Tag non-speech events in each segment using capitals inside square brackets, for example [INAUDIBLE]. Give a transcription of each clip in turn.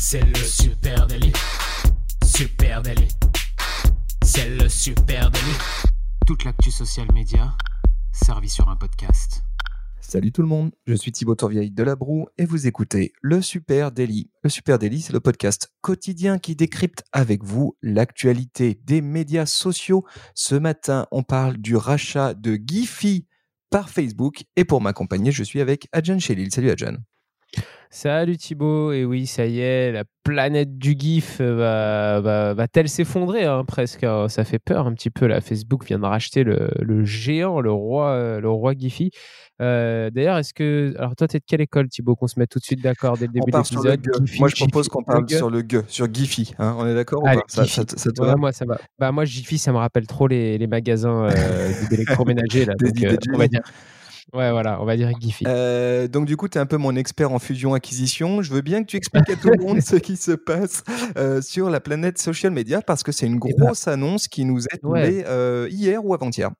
C'est le super délit. Super délit. C'est le super délit. Toute l'actu social média servie sur un podcast. Salut tout le monde, je suis Thibaut Tourvieille de La Broue et vous écoutez Le Super Daily. Le Super Daily, c'est le podcast quotidien qui décrypte avec vous l'actualité des médias sociaux. Ce matin, on parle du rachat de Giphy par Facebook et pour m'accompagner, je suis avec Adjan Shelil. Salut Adjan. Salut Thibaut, et oui, ça y est, la planète du GIF va, va, va-t-elle s'effondrer hein, presque hein. Ça fait peur un petit peu là. Facebook vient de racheter le, le géant, le roi, le roi Giphy. Euh, d'ailleurs, est-ce que. Alors, toi, tu es de quelle école, Thibaut, qu'on se mette tout de suite d'accord dès le début de l'épisode? Moi, je propose qu'on parle sur le G, sur Giphy. Hein. on est d'accord ça, ça, ça, ouais, Moi, ça va. Bah, moi, Giphy, ça me rappelle trop les, les magasins euh, d'électroménager. [LAUGHS] Là, donc, euh, on va dire. Ouais, voilà, on va dire Giphy. Euh, donc, du coup, tu es un peu mon expert en fusion-acquisition. Je veux bien que tu expliques à tout le monde [LAUGHS] ce qui se passe euh, sur la planète social media parce que c'est une eh ben grosse annonce qui nous est tombée euh, hier ou avant-hier.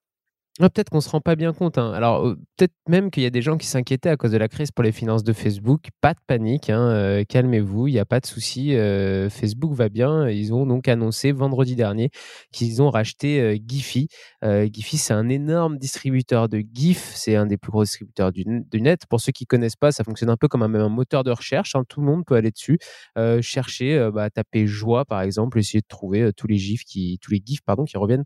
Ah, peut-être qu'on se rend pas bien compte. Hein. Alors, peut-être même qu'il y a des gens qui s'inquiétaient à cause de la crise pour les finances de Facebook. Pas de panique, hein, euh, calmez-vous, il n'y a pas de souci. Euh, Facebook va bien. Ils ont donc annoncé vendredi dernier qu'ils ont racheté euh, Giphy. Giphy, c'est un énorme distributeur de GIF. C'est un des plus gros distributeurs du, net. Pour ceux qui connaissent pas, ça fonctionne un peu comme un, moteur de recherche. Hein. Tout le monde peut aller dessus, chercher, bah, taper joie par exemple, essayer de trouver tous les GIFs qui, tous les GIFs qui reviennent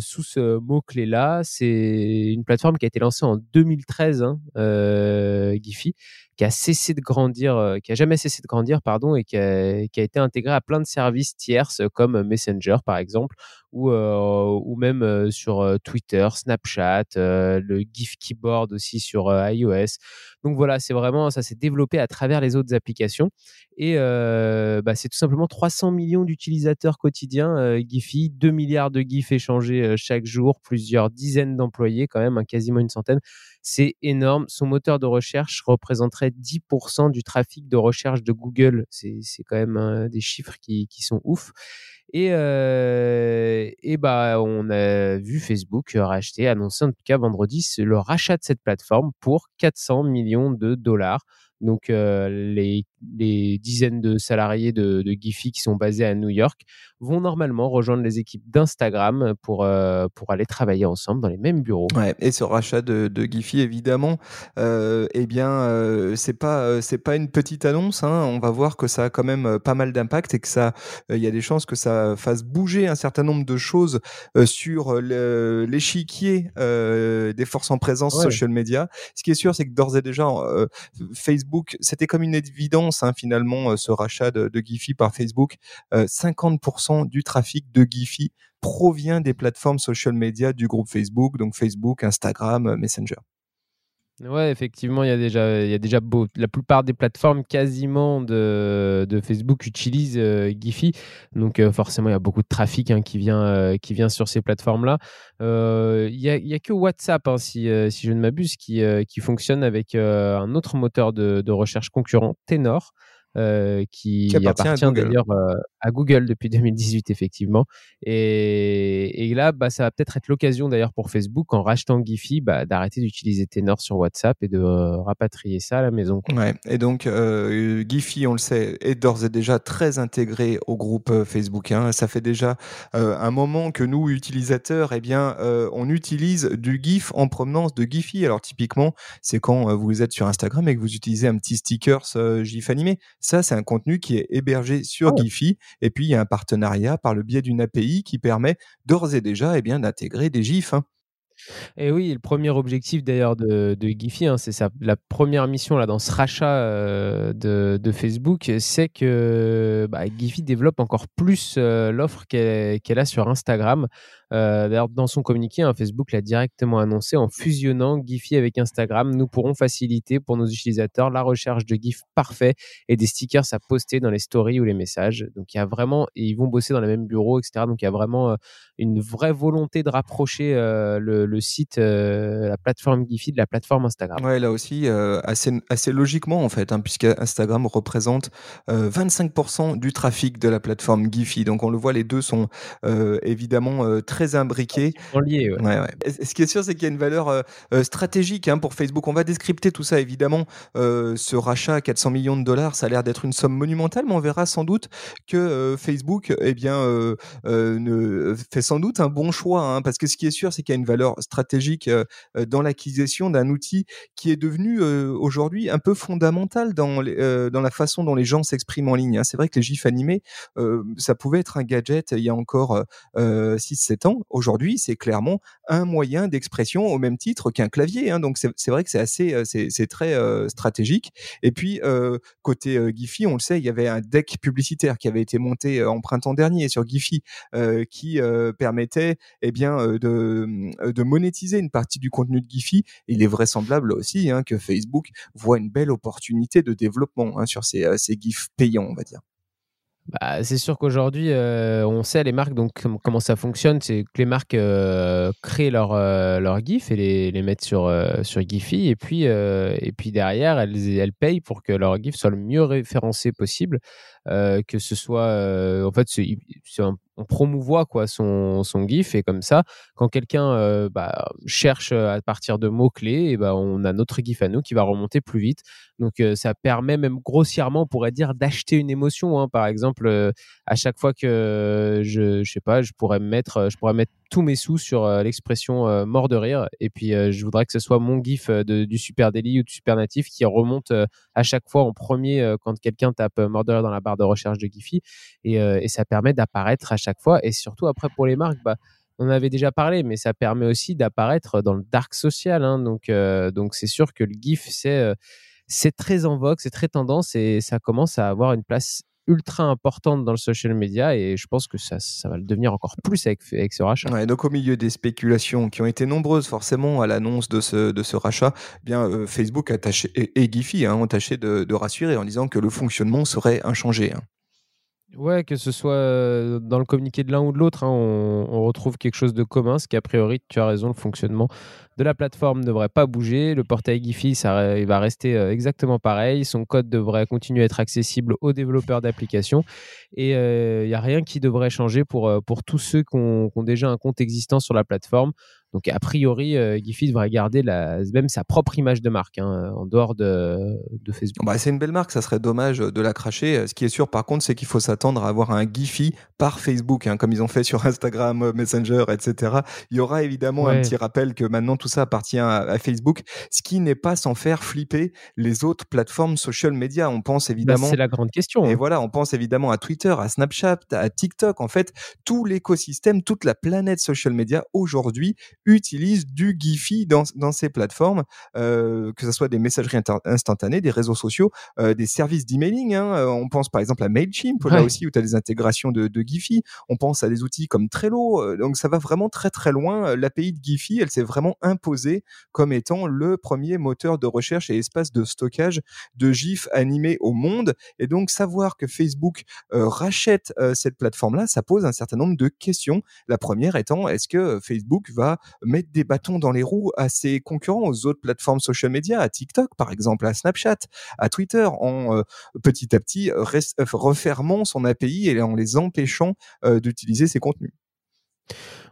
sous ce mot clé là c'est une plateforme qui a été lancée en 2013, hein, euh, Giphy, qui a cessé de grandir, euh, qui a jamais cessé de grandir, pardon, et qui a, été intégrée à plein de services tierces comme Messenger, par exemple, ou, euh, ou même euh, sur Twitter, Snapchat, le GIF Keyboard aussi sur iOS. Donc voilà, c'est vraiment, ça s'est développé à travers les autres applications. Et bah, c'est tout simplement 300 millions d'utilisateurs quotidiens Giphy, 2 milliards de GIFs échangés chaque jour, plusieurs dizaines d'employés quand même, hein, quasiment une centaine. C'est énorme. Son moteur de recherche représenterait 10% du trafic de recherche de Google. C'est quand même des chiffres qui, qui sont ouf. Et, euh, et bah, on a vu Facebook racheter, annoncer en tout cas vendredi le rachat de cette plateforme pour 400 millions de dollars. Donc, euh, les, les, dizaines de salariés de, de, Giphy qui sont basés à New York vont normalement rejoindre les équipes d'Instagram pour, euh, pour aller travailler ensemble dans les mêmes bureaux. Ouais, et ce rachat de, de Giphy, évidemment, euh, eh bien, euh, c'est pas c'est pas une petite annonce. Hein. On va voir que ça a quand même pas mal d'impact et que ça, il y a des chances que ça fasse bouger un certain nombre de choses sur l'échiquier des forces en présence social media. Ce qui est sûr, c'est que d'ores et déjà, Facebook c'était comme une évidence hein, finalement euh, ce rachat de, de Giphy par Facebook. 50% euh, du trafic de Giphy provient des plateformes social media du groupe Facebook, donc Facebook, Instagram, euh, Messenger. Ouais, effectivement, il y a déjà, il y a déjà beau, la plupart des plateformes quasiment de, de Facebook utilisent euh, Giphy, donc euh, forcément il y a beaucoup de trafic hein, qui vient, euh, qui vient sur ces plateformes-là. Il y a, y, a, que WhatsApp, hein, si, si je ne m'abuse, qui, qui fonctionne avec un autre moteur de, de recherche concurrent, Tenor. Euh, qui, appartient, d'ailleurs euh, à Google depuis [LAUGHS] 2018 effectivement. Et, et là, bah, ça va peut-être être, l'occasion d'ailleurs pour Facebook en rachetant Giphy bah, d'arrêter d'utiliser Tenor sur WhatsApp et de euh, rapatrier ça à la maison. Ouais. Et donc euh, Giphy, on le sait, est d'ores et déjà très intégré au groupe Facebook. Hein. Ça fait déjà un moment que nous utilisateurs, eh bien, on utilise du GIF en provenance de Giphy. Alors typiquement, c'est quand vous êtes sur Instagram et que vous utilisez un petit sticker GIF animé ça, c'est un contenu qui est hébergé sur oh. Giphy. Et puis, il y a un partenariat par le biais d'une API qui permet d'ores déjà eh bien, d'intégrer des GIFs. Hein. Et oui, le premier objectif d'ailleurs de, de Giphy, hein, c'est la première mission là dans ce rachat euh, de, Facebook, c'est que bah, Giphy développe encore plus euh, l'offre qu'elle a sur Instagram. Euh, d'ailleurs, dans son communiqué, hein, Facebook l'a directement annoncé en fusionnant Giphy avec Instagram. Nous pourrons faciliter pour nos utilisateurs la recherche de GIFs parfaits et des stickers à poster dans les stories ou les messages. Donc, il y a vraiment, ils vont bosser dans les mêmes bureaux, etc. Donc, il y a vraiment euh, une vraie volonté de rapprocher euh, le, site, la plateforme Giphy de la plateforme Instagram. Ouais, là aussi, assez, assez logiquement en fait, hein, puisque Instagram représente 25% du trafic de la plateforme Giphy. Donc, on le voit, les deux sont évidemment très très imbriqué. Lié, ouais. Ouais, Ce qui est sûr, c'est qu'il y a une valeur stratégique hein, pour Facebook. On va décrypter tout ça, évidemment. ce rachat à 400 millions de dollars, ça a l'air d'être une somme monumentale, mais on verra sans doute que Facebook eh bien, ne, fait sans doute un bon choix. Hein, parce que ce qui est sûr, c'est qu'il y a une valeur stratégique dans l'acquisition d'un outil qui est devenu aujourd'hui un peu fondamental dans, les, dans la façon dont les gens s'expriment en ligne. Hein. C'est vrai que les gifs animés, ça pouvait être un gadget il y a encore 6-7 ans. Aujourd'hui, c'est clairement un moyen d'expression au même titre qu'un clavier. Hein. Donc c'est vrai que c'est assez, c'est très stratégique. Et puis côté Giphy, on le sait, il y avait un deck publicitaire qui avait été monté en printemps dernier sur Giphy, qui permettait eh bien de, de monétiser une partie du contenu de Giphy. Il est vraisemblable aussi hein, que Facebook voit une belle opportunité de développement hein, sur ces, ces GIFs payants, on va dire. Bah, c'est sûr qu'aujourd'hui, euh, on sait les marques, donc comment ça fonctionne, c'est que les marques euh, créent leur, euh, leur GIF et les, les mettent sur, sur Giphy, et puis, et puis derrière, elles, elles payent pour que leur GIF soit le mieux référencé possible, que ce soit, en fait, on promouvoit quoi son, son GIF et comme ça, quand quelqu'un euh, bah, cherche euh, à partir de mots clés, et bah, on a notre GIF à nous qui va remonter plus vite. Donc euh, ça permet même grossièrement, on pourrait dire, d'acheter une émotion. Hein. Par exemple, à chaque fois que je, je sais pas, je pourrais mettre, je pourrais mettre tous mes sous sur l'expression mort de rire. Et puis je voudrais que ce soit mon GIF de, du Super Daily ou du Super Natif qui remonte à chaque fois en premier quand quelqu'un tape mort de rire dans la barre de recherche de Giphy. Et, et ça permet d'apparaître à chaque fois. Et surtout, après, pour les marques, bah, on avait déjà parlé, mais ça permet aussi d'apparaître dans le dark social. Hein. donc, euh, donc c'est sûr que le GIF, c'est euh, c'est très en vogue, c'est très tendance et ça commence à avoir une place ultra importante dans le social media et je pense que ça, va le devenir encore plus avec, ce rachat. Donc au milieu des spéculations qui ont été nombreuses forcément à l'annonce de ce, de ce rachat, eh bien euh, Facebook a et, et Giphy hein, ont tâché de, de, rassurer en disant que le fonctionnement serait inchangé. Hein. Ouais, que ce soit euh, dans le communiqué de l'un ou de l'autre, hein, on, retrouve quelque chose de commun, ce qui a priori, tu as raison, le fonctionnement de la plateforme ne devrait pas bouger. Le portail Giphy, il va rester euh, exactement pareil. Son code devrait continuer à être accessible aux développeurs d'applications. Et il euh, n'y a rien qui devrait changer pour, tous ceux qui ont, déjà un compte existant sur la plateforme. Donc, a priori, euh, Giphy devrait garder la, même sa propre image de marque hein, en dehors de, Facebook. Bah, c'est une belle marque, ça serait dommage de la cracher. Ce qui est sûr, par contre, c'est qu'il faut s'attendre à avoir un Giphy par Facebook, hein, comme ils ont fait sur Instagram, Messenger, etc. Il y aura évidemment un petit rappel que maintenant tout ça appartient à, Facebook, ce qui n'est pas sans faire flipper les autres plateformes social media. On pense bah, évidemment. c'est la grande question. Et hein. voilà, on pense évidemment à Twitter, à Snapchat, à TikTok. En fait, tout l'écosystème, toute la planète social media aujourd'hui utilisent du Giphy dans, dans ces plateformes, euh, que ce soit des messageries instantanées, des réseaux sociaux, euh, des services d'emailing. Hein. Euh, on pense par exemple à Mailchimp, là aussi, où tu as des intégrations de, de Giphy. On pense à des outils comme Trello. Euh, donc ça va vraiment très très loin. Euh, L'API de Giphy, elle s'est vraiment imposée comme étant le premier moteur de recherche et espace de stockage de GIF animés au monde. Et donc savoir que Facebook rachète cette plateforme-là, ça pose un certain nombre de questions. La première étant, est-ce que Facebook va mettre des bâtons dans les roues à ses concurrents, aux autres plateformes social media, à TikTok par exemple, à Snapchat, à Twitter, en euh, petit à petit euh, refermant son API et en les empêchant euh, d'utiliser ses contenus.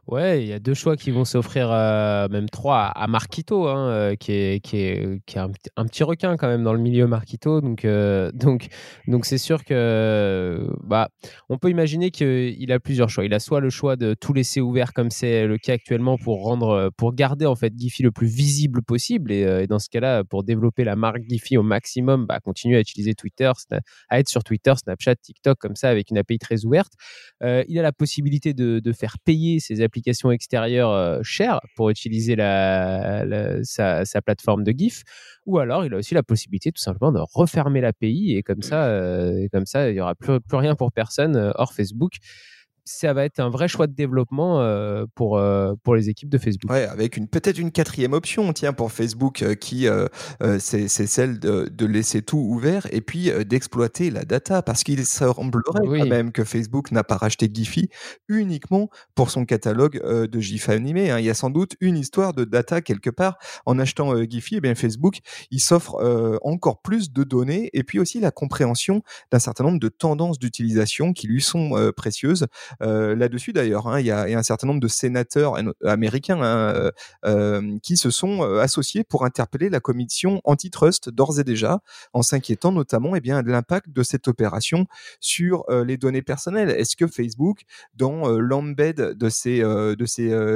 Ouais, il y a deux choix qui vont s'offrir, euh, même trois, à Marquito, hein, euh, qui est, qui est, qui est un, un, petit requin quand même dans le milieu Marquito. Donc, euh, [LAUGHS] donc, donc c'est sûr que, bah, on peut imaginer qu'il a plusieurs choix. Il a soit le choix de tout laisser ouvert comme c'est le cas actuellement pour rendre, pour garder en fait Giphy le plus visible possible. Et, dans ce cas-là, pour développer la marque Giphy au maximum, bah, continuer à utiliser Twitter, à être sur Twitter, Snapchat, TikTok comme ça avec une API très ouverte. il a la possibilité de, de faire payer ses applications application extérieure euh, chère pour utiliser la, sa, plateforme de GIF, ou alors il a aussi la possibilité tout simplement de refermer l'API et comme ça, euh, comme ça, il y aura plus, plus rien pour personne euh, hors Facebook ça va être un vrai choix de développement euh, pour, euh, pour les équipes de Facebook. Ouais, avec une peut-être une quatrième option, tiens, pour Facebook, euh, qui c'est celle de, de, laisser tout ouvert et puis d'exploiter la data, parce qu'il semblerait quand même que Facebook n'a pas racheté Giphy uniquement pour son catalogue de GIF animé. Hein. Il y a sans doute une histoire de data quelque part. En achetant Giphy, eh bien Facebook, il s'offre encore plus de données et puis aussi la compréhension d'un certain nombre de tendances d'utilisation qui lui sont précieuses. Là-dessus d'ailleurs. Hein. Il y, a un certain nombre de sénateurs américains hein, qui se sont associés pour interpeller la commission antitrust d'ores et déjà, en s'inquiétant notamment eh bien, de l'impact de cette opération sur les données personnelles. Est-ce que Facebook, dans l'embed de ces, de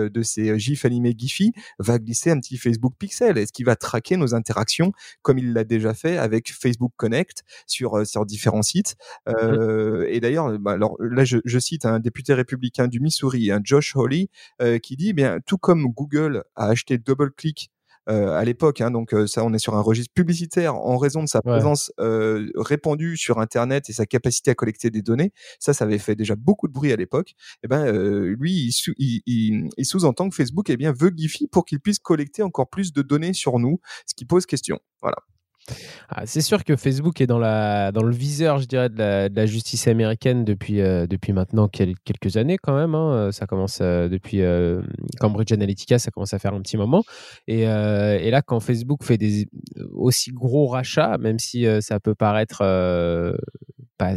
de ces gifs animés Giphy, va glisser un petit Facebook Pixel? Est-ce qu'il va traquer nos interactions comme il l'a déjà fait avec Facebook Connect sur, sur différents sites? Mmh. Et d'ailleurs, bah, alors là, je, je, cite un député républicain du Missouri, un Josh Hawley, qui dit, eh bien, tout comme Google a acheté DoubleClick euh, à l'époque. Hein, donc ça, on est sur un registre publicitaire en raison de sa présence euh, répandue sur Internet et sa capacité à collecter des données. Ça, ça avait fait déjà beaucoup de bruit à l'époque. Et eh ben, euh, lui, il, il, il sous-entend que Facebook eh bien veut Giphy pour qu'il puisse collecter encore plus de données sur nous, ce qui pose question. Voilà. Ah, c'est sûr que Facebook est dans, le viseur, je dirais, de la, justice américaine depuis, euh, maintenant quelques années quand même. Hein. Ça commence euh, depuis euh, Cambridge Analytica, ça commence à faire un petit moment. Et, là, quand Facebook fait des aussi gros rachats, même si ça peut paraître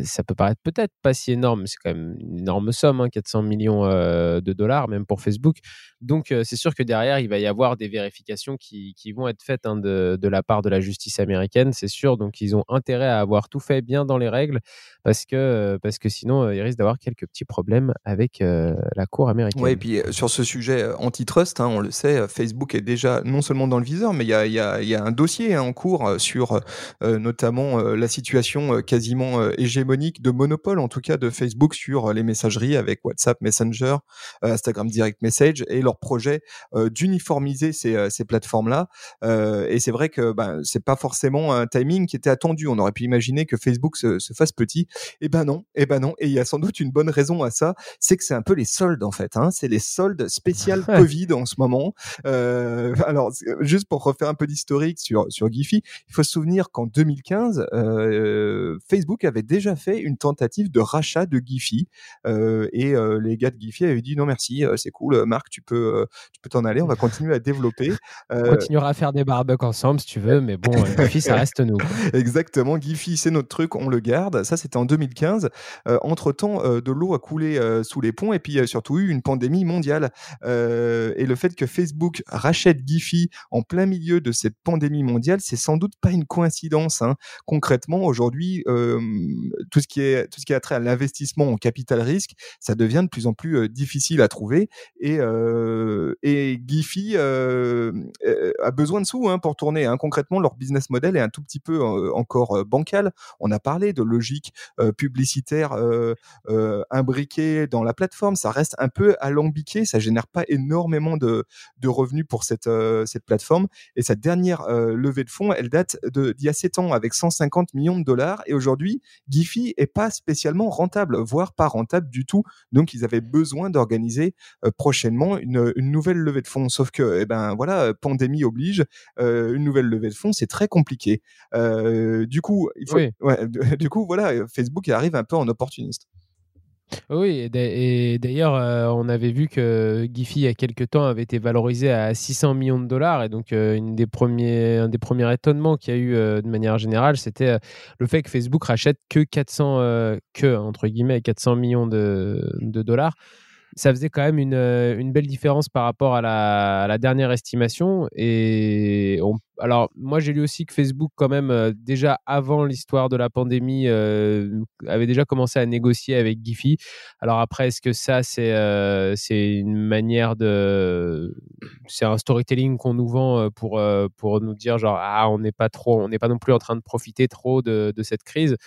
ça peut paraître peut-être pas si énorme, c'est quand même une énorme somme, 400 hein, millions de dollars, même pour Facebook. Donc, c'est sûr que derrière, il va y avoir des vérifications qui, vont être faites hein, de, la part de la justice américaine, c'est sûr. Donc, ils ont intérêt à avoir tout fait bien dans les règles, parce que, parce que sinon, ils risquent d'avoir quelques petits problèmes avec la Cour américaine. Oui, et puis sur ce sujet antitrust, hein, on le sait, Facebook est déjà non seulement dans le viseur, mais il y a, y a, y a un dossier en cours sur notamment la situation quasiment hégémonique de monopole, en tout cas de Facebook sur euh, les messageries avec WhatsApp, Messenger, euh, Instagram Direct Message et leur projet euh, d'uniformiser ces, ces plateformes-là. et c'est vrai que ben, c'est pas forcément un timing qui était attendu. On aurait pu imaginer que Facebook se, se fasse petit. Et eh ben non, et eh ben non. Et il y a sans doute une bonne raison à ça, c'est que c'est un peu les soldes en fait. Hein. C'est les soldes spéciales [LAUGHS] Covid en ce moment. Euh, alors juste pour refaire un peu d'historique sur sur Giphy, il faut se souvenir qu'en 2015, euh, Facebook avait déjà fait une tentative de rachat de Giphy euh, et les gars de Giphy avaient dit non merci, c'est cool, Marc, tu peux, tu peux t'en aller, on va continuer à développer. on continuera à faire des barbecues ensemble si tu veux, mais bon, [LAUGHS] Giphy, ça reste nous. [LAUGHS] Exactement, Giphy, c'est notre truc, on le garde. Ça, c'était en 2015. entre temps, de l'eau a coulé sous les ponts et puis surtout eu une pandémie mondiale. et le fait que Facebook rachète Giphy en plein milieu de cette pandémie mondiale, c'est sans doute pas une coïncidence. Hein. Concrètement, aujourd'hui, tout ce qui tout ce qui a trait à l'investissement en capital risque, ça devient de plus en plus difficile à trouver. Et euh, et euh, a besoin de sous hein, pour tourner. Hein. Concrètement, leur business model est un tout petit peu encore bancal. On a parlé de logique publicitaire imbriquée dans la plateforme. Ça reste un peu alambiqué. Ça génère pas énormément de, revenus pour cette plateforme. Et sa dernière levée de fonds, elle date d'il y a 7 ans avec 150 millions de dollars. Et aujourd'hui, Giphy est pas spécialement rentable, voire pas rentable du tout. Donc ils avaient besoin d'organiser prochainement une, nouvelle levée de fonds. Sauf que, eh ben voilà, pandémie oblige, une nouvelle levée de fonds, c'est très compliqué. Euh, du coup, il faut, du coup, voilà, Facebook arrive un peu en opportuniste. Oui, et d'ailleurs, euh, on avait vu que Giphy, il y a quelques temps, avait été valorisé à 600 millions de dollars. Et donc, euh, une des premiers, un des premiers étonnements qu'il y a eu euh, de manière générale, c'était le fait que Facebook rachète que 400, que, entre guillemets, 400 millions de, de dollars ça faisait quand même une, euh, une belle différence par rapport à la, dernière estimation. Et alors, moi, j'ai lu aussi que Facebook, quand même, euh, déjà avant l'histoire de la pandémie, euh, avait déjà commencé à négocier avec Giphy. Alors après, est-ce que ça, c'est une manière de, c'est un storytelling qu'on nous vend pour nous dire genre ah on n'est pas trop, on n'est pas non plus en train de profiter trop de cette crise?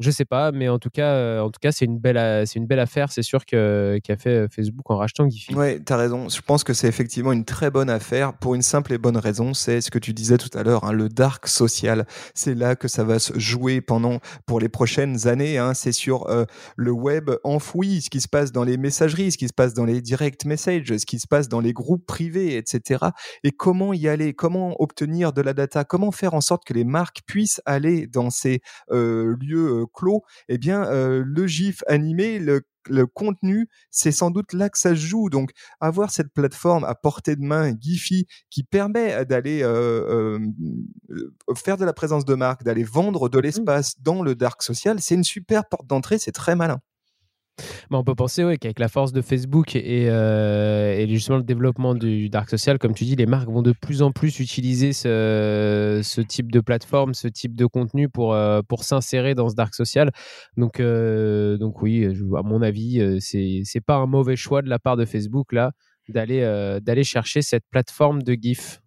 Je sais pas, mais en tout cas, euh, en tout cas, c'est une belle, c'est une belle affaire. C'est sûr que qu'a fait euh, Facebook en rachetant Giphy. Ouais, as raison. Je pense que c'est effectivement une très bonne affaire pour une simple et bonne raison. C'est ce que tu disais tout à l'heure, hein, le dark social. C'est là que ça va se jouer pendant pour les prochaines années. Hein. C'est sur euh, le web enfoui, ce qui se passe dans les messageries, ce qui se passe dans les direct messages, ce qui se passe dans les groupes privés, etc. Et comment y aller? Comment obtenir de la data? Comment faire en sorte que les marques puissent aller dans ces lieux clos, eh bien, euh, le GIF animé, le, contenu, c'est sans doute là que ça se joue. Donc, avoir cette plateforme à portée de main, Giphy, qui permet d'aller euh, euh, faire de la présence de marque, d'aller vendre de mmh l'espace dans le dark social, c'est une super porte d'entrée, c'est très malin. On peut penser qu'avec la force de Facebook et, euh, justement le développement du dark social, comme tu dis, les marques vont de plus en plus utiliser ce, ce type de plateforme, ce type de contenu pour, euh, pour s'insérer dans ce dark social. Donc, euh, donc oui, à mon avis, c'est c'est pas un mauvais choix de la part de Facebook là d'aller d'aller chercher cette plateforme de GIF.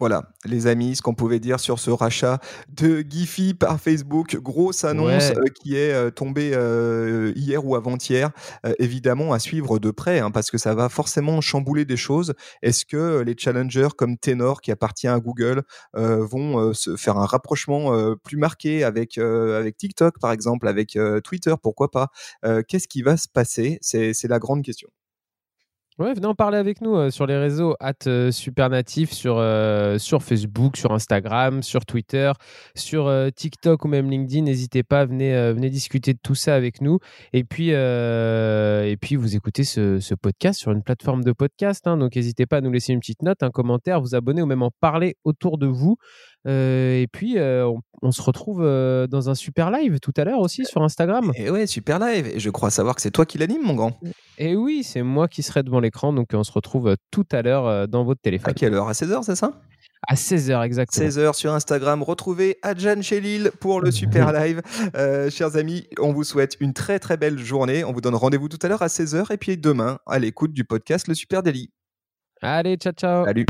Voilà, les amis, ce qu'on pouvait dire sur ce rachat de Giphy par Facebook. Grosse annonce euh, qui est euh, tombée euh, hier ou avant-hier. évidemment, à suivre de près, hein, parce que ça va forcément chambouler des choses. Est-ce que les challengers comme Tenor, qui appartient à Google, vont se faire un rapprochement plus marqué avec, avec TikTok, par exemple, avec Twitter, pourquoi pas? Qu'est-ce qui va se passer? C'est la grande question. Ouais, venez en parler avec nous euh, sur les réseaux at euh, Supernatif, sur, euh, sur Facebook, sur Instagram, sur Twitter, sur TikTok ou même LinkedIn. N'hésitez pas, venez, venez discuter de tout ça avec nous. Et puis, et puis vous écoutez ce, ce, podcast sur une plateforme de podcast. Hein. donc n'hésitez pas à nous laisser une petite note, un commentaire, vous abonner ou même en parler autour de vous. Et puis, on, on, se retrouve dans un super live tout à l'heure aussi sur Instagram. Et ouais, super live. Et je crois savoir que c'est toi qui l'anime, mon grand. Et oui, c'est moi qui serai devant l'écran. Donc, on se retrouve tout à l'heure dans votre téléphone. À quelle heure? À 16h, c'est ça? À 16h exactement. 16h sur Instagram. Retrouvez Adjan Lille pour le super [LAUGHS] live. chers amis, on vous souhaite une très très belle journée. On vous donne rendez-vous tout à l'heure à 16h et puis demain à l'écoute du podcast Le Super Daily. Allez, ciao ciao. Salut.